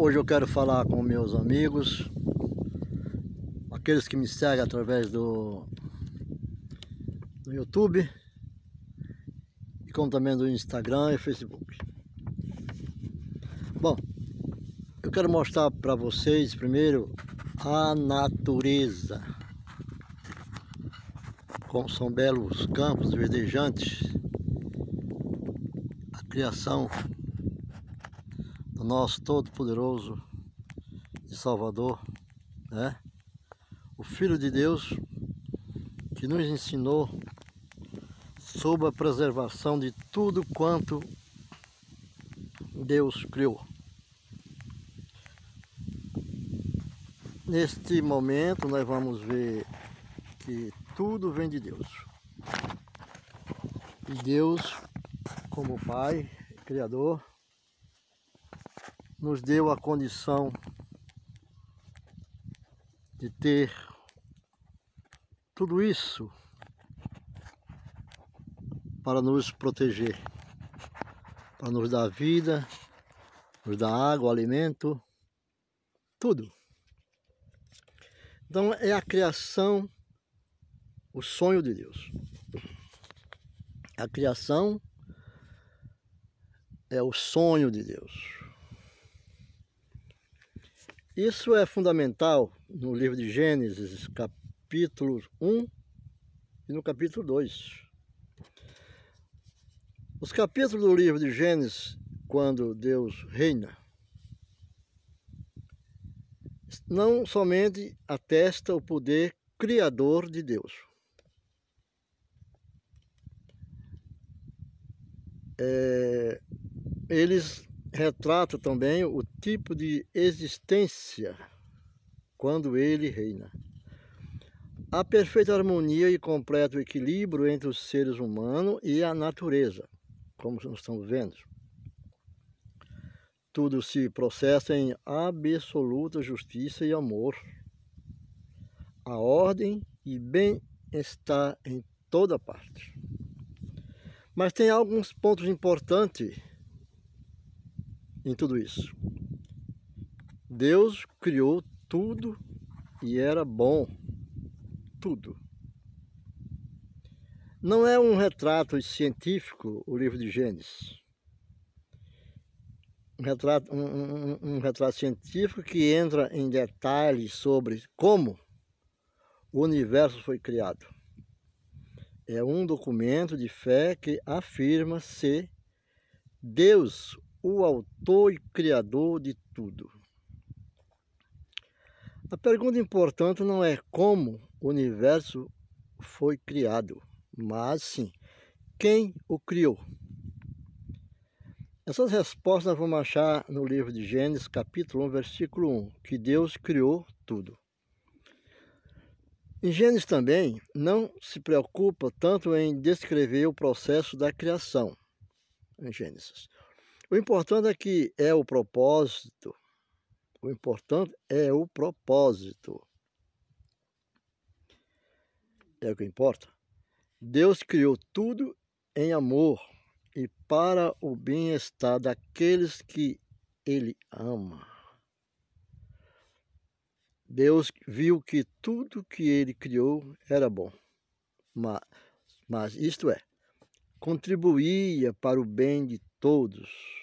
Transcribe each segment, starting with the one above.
Hoje eu quero falar com meus amigos, aqueles que me seguem através do, do YouTube e como também do Instagram e Facebook. Bom, eu quero mostrar para vocês primeiro a natureza. Como são belos campos verdejantes, a criação nosso Todo-Poderoso e Salvador, né? O Filho de Deus que nos ensinou sobre a preservação de tudo quanto Deus criou. Neste momento nós vamos ver que tudo vem de Deus. E Deus, como Pai, Criador, nos deu a condição de ter tudo isso para nos proteger, para nos dar vida, nos dar água, alimento, tudo. Então é a criação, o sonho de Deus. A criação é o sonho de Deus. Isso é fundamental no livro de Gênesis, capítulo 1 e no capítulo 2. Os capítulos do livro de Gênesis, quando Deus reina, não somente atesta o poder criador de Deus. É, eles retrata também o tipo de existência quando ele reina. A perfeita harmonia e completo equilíbrio entre os seres humanos e a natureza, como nós estamos vendo. Tudo se processa em absoluta justiça e amor. A ordem e bem-estar em toda parte. Mas tem alguns pontos importantes em tudo isso. Deus criou tudo e era bom, tudo. Não é um retrato científico o livro de Gênesis. Um retrato, um, um, um retrato científico que entra em detalhes sobre como o universo foi criado. É um documento de fé que afirma ser Deus o autor e criador de tudo. A pergunta importante não é como o universo foi criado, mas sim quem o criou. Essas respostas nós vamos achar no livro de Gênesis, capítulo 1, versículo 1, que Deus criou tudo. Em Gênesis também não se preocupa tanto em descrever o processo da criação, em Gênesis, o importante é que é o propósito. O importante é o propósito. É o que importa. Deus criou tudo em amor e para o bem-estar daqueles que Ele ama. Deus viu que tudo que Ele criou era bom, mas, mas isto é, contribuía para o bem de todos.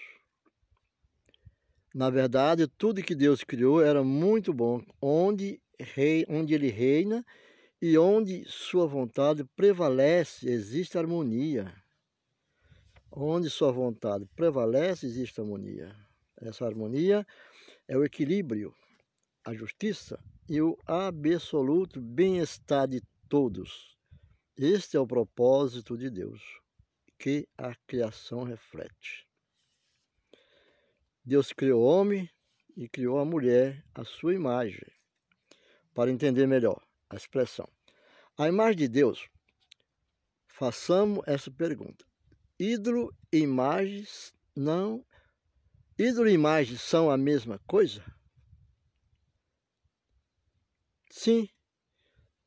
Na verdade, tudo que Deus criou era muito bom, onde, rei, onde ele reina e onde sua vontade prevalece, existe harmonia. Onde sua vontade prevalece, existe harmonia. Essa harmonia é o equilíbrio, a justiça e o absoluto bem-estar de todos. Este é o propósito de Deus que a criação reflete. Deus criou o homem e criou a mulher à sua imagem. Para entender melhor a expressão. A imagem de Deus, façamos essa pergunta. Ídolo e imagens não. Ídolo e imagem são a mesma coisa? Sim,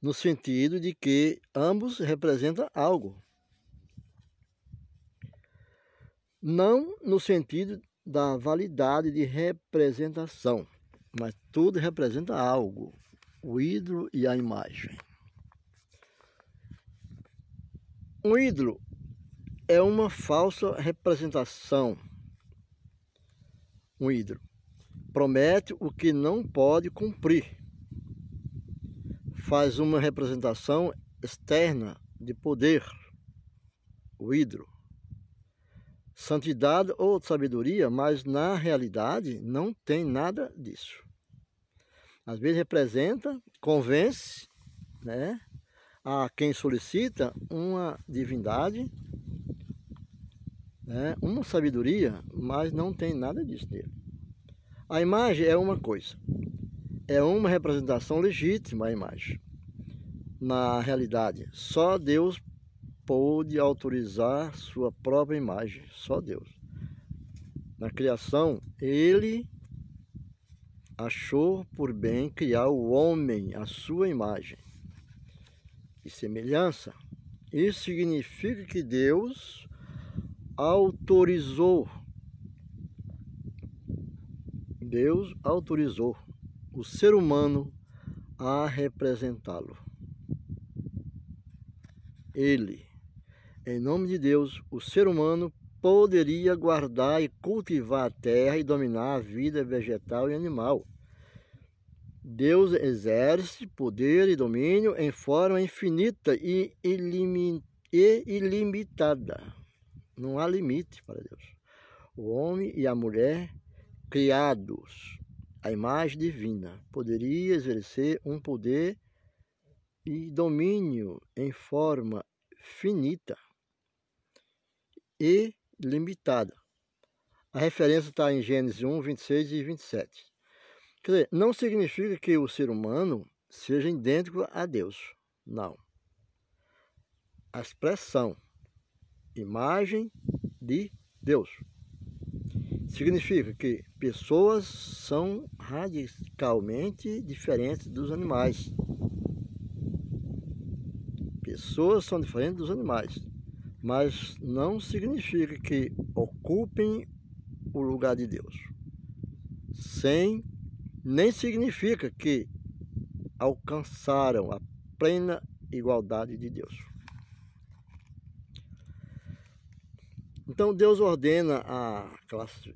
no sentido de que ambos representam algo. Não no sentido da validade de representação, mas tudo representa algo, o ídolo e a imagem. Um ídolo é uma falsa representação. Um ídolo promete o que não pode cumprir. Faz uma representação externa de poder, o ídolo. Santidade ou sabedoria, mas na realidade não tem nada disso. Às vezes representa, convence, né? a quem solicita uma divindade, né, uma sabedoria, mas não tem nada disso nele. A imagem é uma coisa, é uma representação legítima a imagem. Na realidade, só Deus pôde autorizar sua própria imagem, só Deus. Na criação, ele achou por bem criar o homem à sua imagem e semelhança. Isso significa que Deus autorizou, Deus autorizou o ser humano a representá-lo. Ele, em nome de Deus, o ser humano poderia guardar e cultivar a terra e dominar a vida vegetal e animal Deus exerce poder e domínio em forma infinita e ilimitada. Não há limite para Deus. O homem e a mulher, criados à imagem divina, poderia exercer um poder e domínio em forma finita e limitada. A referência está em Gênesis 1, 26 e 27. Quer dizer, não significa que o ser humano seja idêntico a Deus. Não. A expressão imagem de Deus significa que pessoas são radicalmente diferentes dos animais. Pessoas são diferentes dos animais, mas não significa que ocupem o lugar de Deus. Sem nem significa que alcançaram a plena igualdade de Deus. Então Deus ordena a,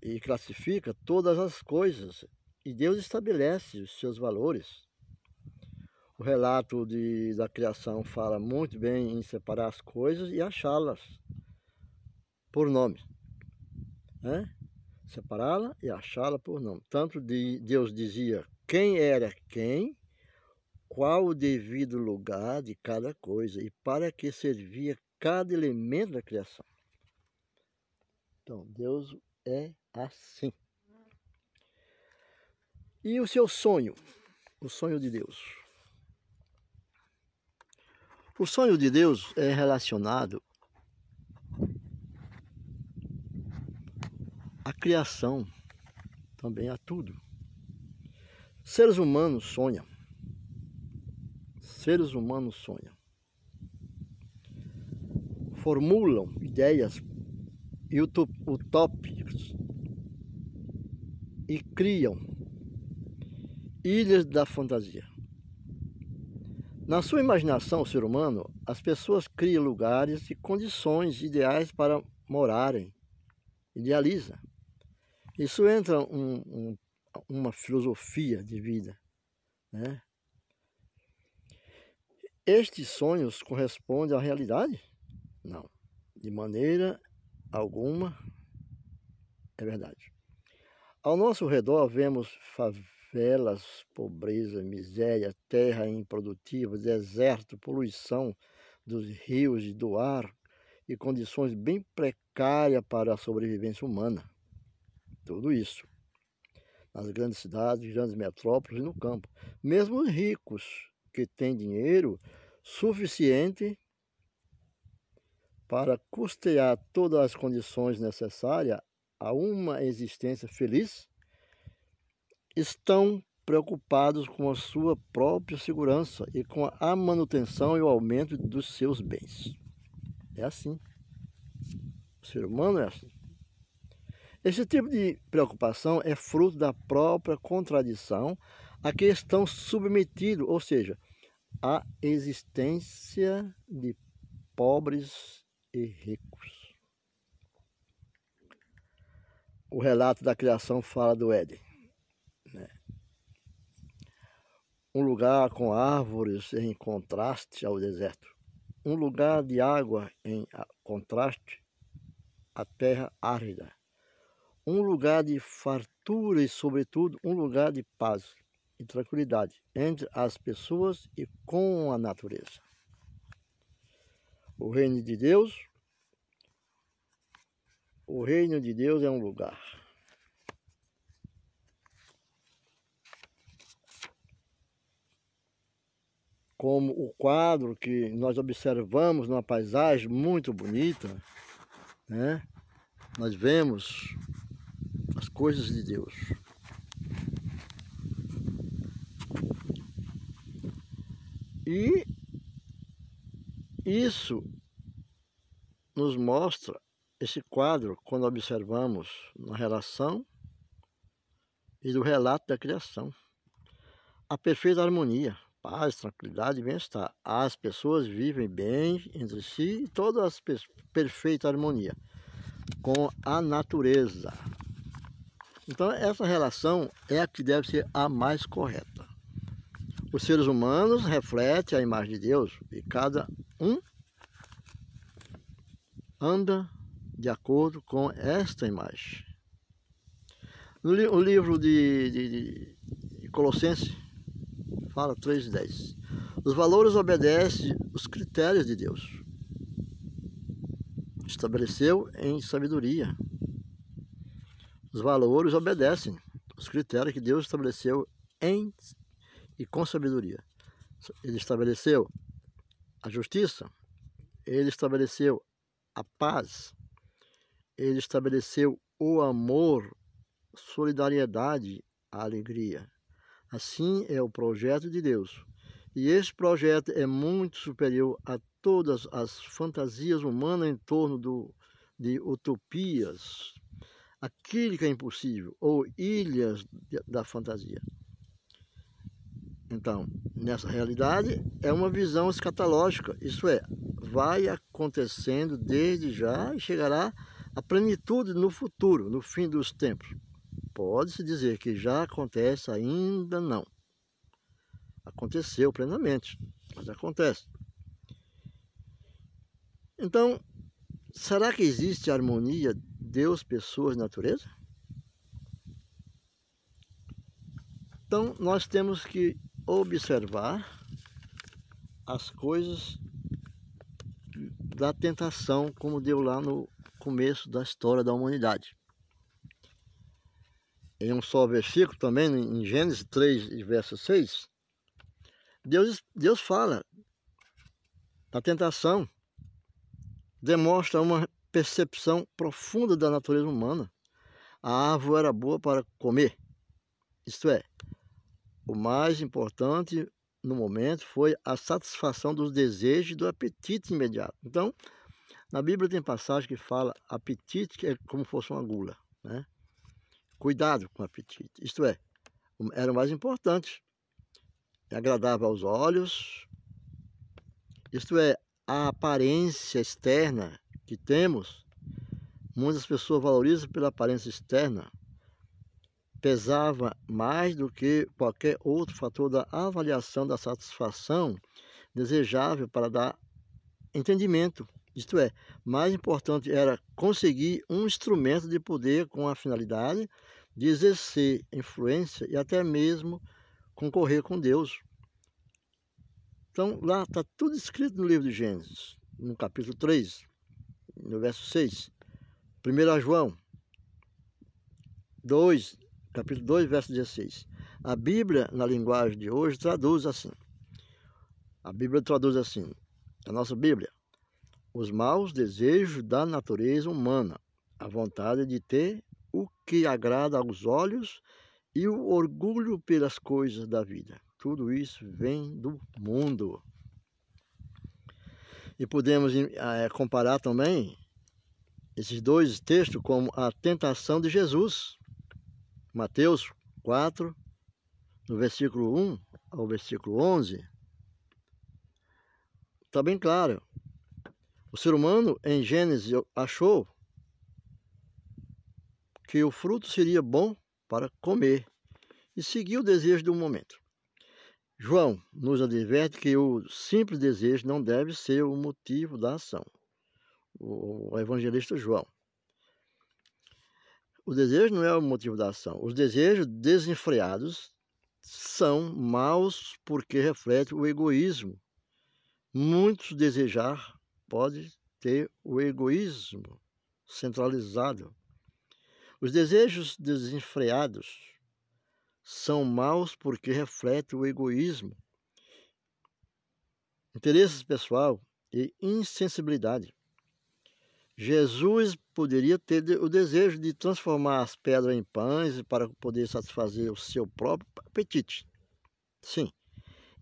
e classifica todas as coisas e Deus estabelece os seus valores. O relato de, da criação fala muito bem em separar as coisas e achá-las por nome. Né? separá-la e achá-la por nome. Tanto de Deus dizia quem era quem, qual o devido lugar de cada coisa e para que servia cada elemento da criação. Então, Deus é assim. E o seu sonho, o sonho de Deus. O sonho de Deus é relacionado a criação, também a tudo. Seres humanos sonham. Seres humanos sonham. Formulam ideias utópicas e criam ilhas da fantasia. Na sua imaginação, o ser humano, as pessoas criam lugares e condições ideais para morarem. Idealiza. Isso entra um, um, uma filosofia de vida, né? Estes sonhos correspondem à realidade? Não, de maneira alguma é verdade. Ao nosso redor vemos favelas, pobreza, miséria, terra improdutiva, deserto, poluição dos rios e do ar e condições bem precárias para a sobrevivência humana. Tudo isso. Nas grandes cidades, grandes metrópoles e no campo. Mesmo os ricos que têm dinheiro suficiente para custear todas as condições necessárias a uma existência feliz, estão preocupados com a sua própria segurança e com a manutenção e o aumento dos seus bens. É assim. O ser humano é assim. Esse tipo de preocupação é fruto da própria contradição a que estão submetidos, ou seja, a existência de pobres e ricos. O relato da criação fala do Éden. Né? Um lugar com árvores em contraste ao deserto. Um lugar de água em contraste à terra árida. Um lugar de fartura e, sobretudo, um lugar de paz e tranquilidade entre as pessoas e com a natureza. O reino de Deus, o reino de Deus é um lugar. Como o quadro que nós observamos numa paisagem muito bonita, né? Nós vemos as coisas de Deus. E isso nos mostra esse quadro quando observamos na relação e do relato da criação. A perfeita harmonia, paz, tranquilidade e bem-estar. As pessoas vivem bem entre si e toda a perfeita harmonia com a natureza. Então essa relação é a que deve ser a mais correta. Os seres humanos refletem a imagem de Deus e cada um anda de acordo com esta imagem. No li o livro de, de, de Colossenses fala 3,10. Os valores obedecem os critérios de Deus. Estabeleceu em sabedoria. Os valores obedecem os critérios que Deus estabeleceu em e com sabedoria. Ele estabeleceu a justiça, ele estabeleceu a paz, ele estabeleceu o amor, solidariedade, a alegria. Assim é o projeto de Deus. E esse projeto é muito superior a todas as fantasias humanas em torno do, de utopias, aquilo que é impossível, ou ilhas da fantasia. Então, nessa realidade, é uma visão escatológica, isso é, vai acontecendo desde já e chegará à plenitude no futuro, no fim dos tempos. Pode-se dizer que já acontece, ainda não. Aconteceu plenamente, mas acontece. Então, será que existe harmonia Deus, pessoas, natureza? Então, nós temos que observar as coisas da tentação, como deu lá no começo da história da humanidade. Em um só versículo também, em Gênesis 3, verso 6, Deus, Deus fala da tentação, demonstra uma percepção profunda da natureza humana. A árvore era boa para comer, isto é, o mais importante no momento foi a satisfação dos desejos e do apetite imediato. Então, na Bíblia tem passagem que fala apetite que é como fosse uma gula, né? Cuidado com o apetite. Isto é, era o mais importante. Agradável aos olhos. Isto é, a aparência externa que temos, muitas pessoas valorizam pela aparência externa, pesava mais do que qualquer outro fator da avaliação da satisfação desejável para dar entendimento. Isto é, mais importante era conseguir um instrumento de poder com a finalidade de exercer influência e até mesmo concorrer com Deus. Então, lá está tudo escrito no livro de Gênesis, no capítulo 3, no verso 6. 1 João 2, capítulo 2, verso 16. A Bíblia, na linguagem de hoje, traduz assim. A Bíblia traduz assim, a nossa Bíblia. Os maus desejos da natureza humana, a vontade de ter o que agrada aos olhos e o orgulho pelas coisas da vida. Tudo isso vem do mundo. E podemos é, comparar também esses dois textos como a tentação de Jesus. Mateus 4, no versículo 1 ao versículo 11. Está bem claro. O ser humano, em Gênesis, achou que o fruto seria bom para comer e seguiu o desejo do momento. João nos adverte que o simples desejo não deve ser o motivo da ação o evangelista João. O desejo não é o motivo da ação. Os desejos desenfreados são maus porque refletem o egoísmo. Muitos desejar pode ter o egoísmo centralizado. Os desejos desenfreados são maus porque refletem o egoísmo, interesses pessoal e insensibilidade. Jesus poderia ter o desejo de transformar as pedras em pães para poder satisfazer o seu próprio apetite. Sim.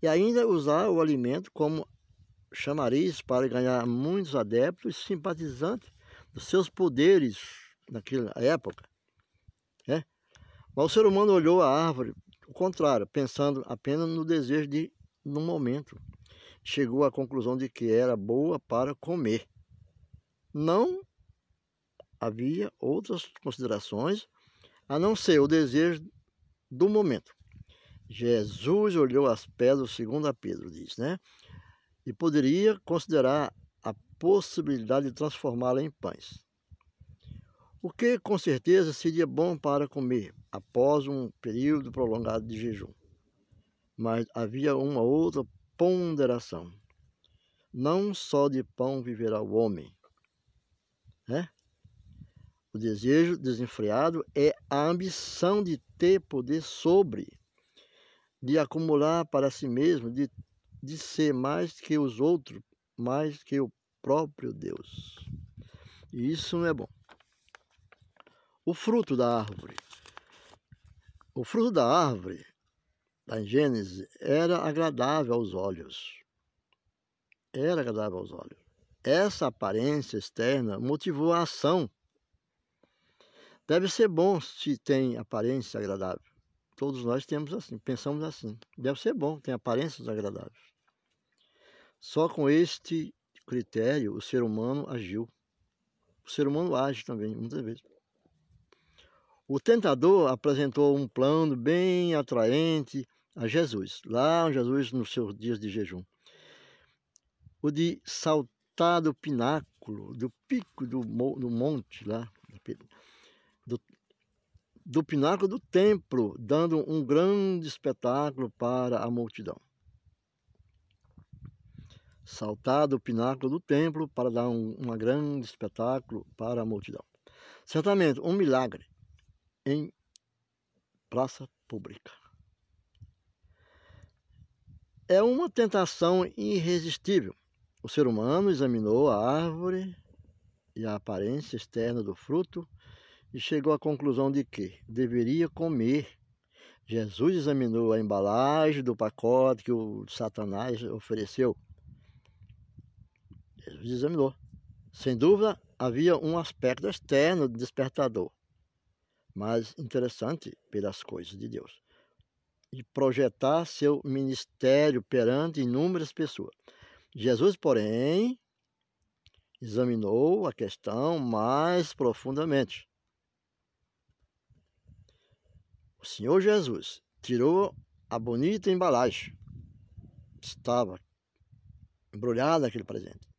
E ainda usar o alimento como chamariz para ganhar muitos adeptos e simpatizantes dos seus poderes naquela época. É? Mas o ser humano olhou a árvore, o contrário, pensando apenas no desejo de no momento. Chegou à conclusão de que era boa para comer não havia outras considerações a não ser o desejo do momento. Jesus olhou as pedras, segundo a Pedro diz, né? E poderia considerar a possibilidade de transformá-la em pães. O que com certeza seria bom para comer após um período prolongado de jejum. Mas havia uma outra ponderação. Não só de pão viverá o homem, né? O desejo desenfreado é a ambição de ter poder sobre, de acumular para si mesmo, de, de ser mais que os outros, mais que o próprio Deus. E isso não é bom. O fruto da árvore. O fruto da árvore, da Gênesis, era agradável aos olhos. Era agradável aos olhos. Essa aparência externa motivou a ação. Deve ser bom se tem aparência agradável. Todos nós temos assim, pensamos assim. Deve ser bom, tem aparências agradáveis. Só com este critério o ser humano agiu. O ser humano age também, muitas vezes. O tentador apresentou um plano bem atraente a Jesus, lá Jesus nos seus dias de jejum. O de saltar do pináculo, do pico do, do monte lá, do, do pináculo do templo, dando um grande espetáculo para a multidão. Saltar do pináculo do templo para dar um, grande espetáculo para a multidão. Certamente um milagre em praça pública. É uma tentação irresistível o ser humano examinou a árvore e a aparência externa do fruto e chegou à conclusão de que deveria comer. Jesus examinou a embalagem do pacote que o Satanás ofereceu. Examinou. Sem dúvida, havia um aspecto externo despertador, mas interessante pelas coisas de Deus. E projetar seu ministério perante inúmeras pessoas. Jesus, porém, examinou a questão mais profundamente. O Senhor Jesus tirou a bonita embalagem. Estava embrulhada aquele presente.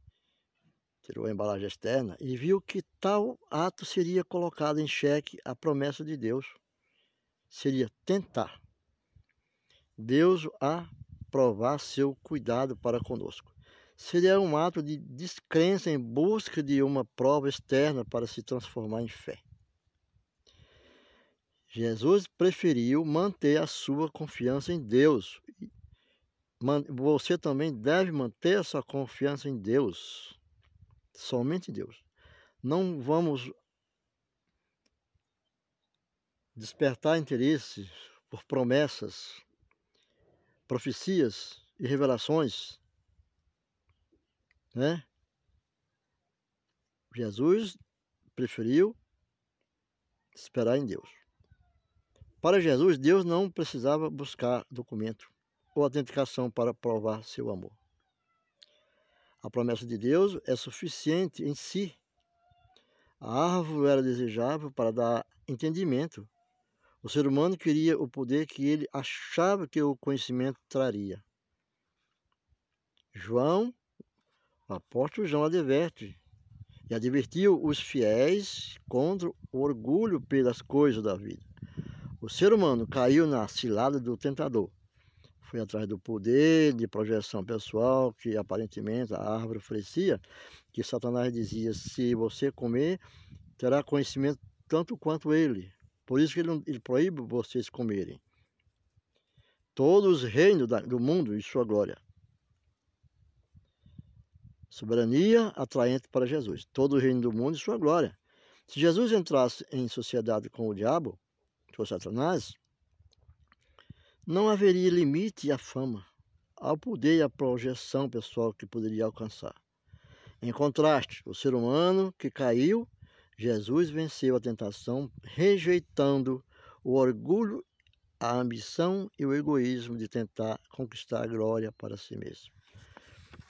Tirou a embalagem externa e viu que tal ato seria colocado em xeque a promessa de Deus. Seria tentar Deus a provar seu cuidado para conosco seria um ato de descrença em busca de uma prova externa para se transformar em fé. Jesus preferiu manter a sua confiança em Deus. Você também deve manter a sua confiança em Deus. Somente Deus. Não vamos despertar interesse por promessas, profecias e revelações né? Jesus preferiu esperar em Deus. Para Jesus, Deus não precisava buscar documento ou autenticação para provar seu amor. A promessa de Deus é suficiente em si. A árvore era desejável para dar entendimento. O ser humano queria o poder que ele achava que o conhecimento traria. João, o apóstolo João adverte e advertiu os fiéis contra o orgulho pelas coisas da vida. O ser humano caiu na cilada do tentador. Foi atrás do poder de projeção pessoal que aparentemente a árvore oferecia, que Satanás dizia: se você comer, terá conhecimento tanto quanto ele. Por isso que ele, ele proíbe vocês comerem. Todos os reinos do mundo e sua glória Soberania atraente para Jesus. Todo o reino do mundo e sua glória. Se Jesus entrasse em sociedade com o diabo, com Satanás, não haveria limite à fama, ao poder e à projeção pessoal que poderia alcançar. Em contraste, o ser humano que caiu, Jesus venceu a tentação, rejeitando o orgulho, a ambição e o egoísmo de tentar conquistar a glória para si mesmo.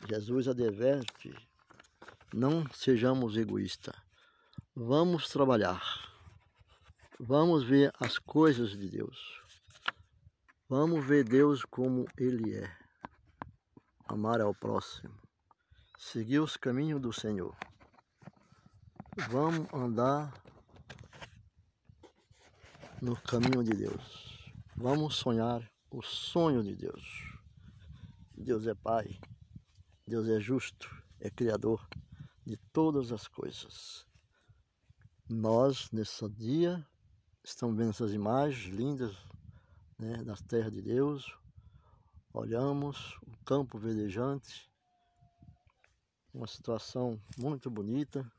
Jesus adverte, não sejamos egoístas. Vamos trabalhar. Vamos ver as coisas de Deus. Vamos ver Deus como Ele é. Amar ao próximo. Seguir os caminhos do Senhor. Vamos andar no caminho de Deus. Vamos sonhar o sonho de Deus. Deus é Pai. Deus é justo, é criador de todas as coisas. Nós, nesse dia, estamos vendo essas imagens lindas né, das terras de Deus. Olhamos o campo verdejante, uma situação muito bonita,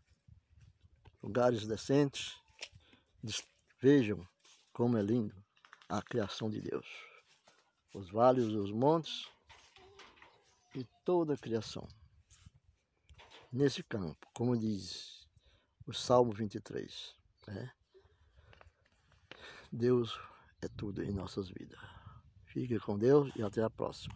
lugares decentes. Vejam como é lindo a criação de Deus. Os vales os montes e toda a criação. Nesse campo, como diz o Salmo 23, né? Deus é tudo em nossas vidas. Fique com Deus e até a próxima.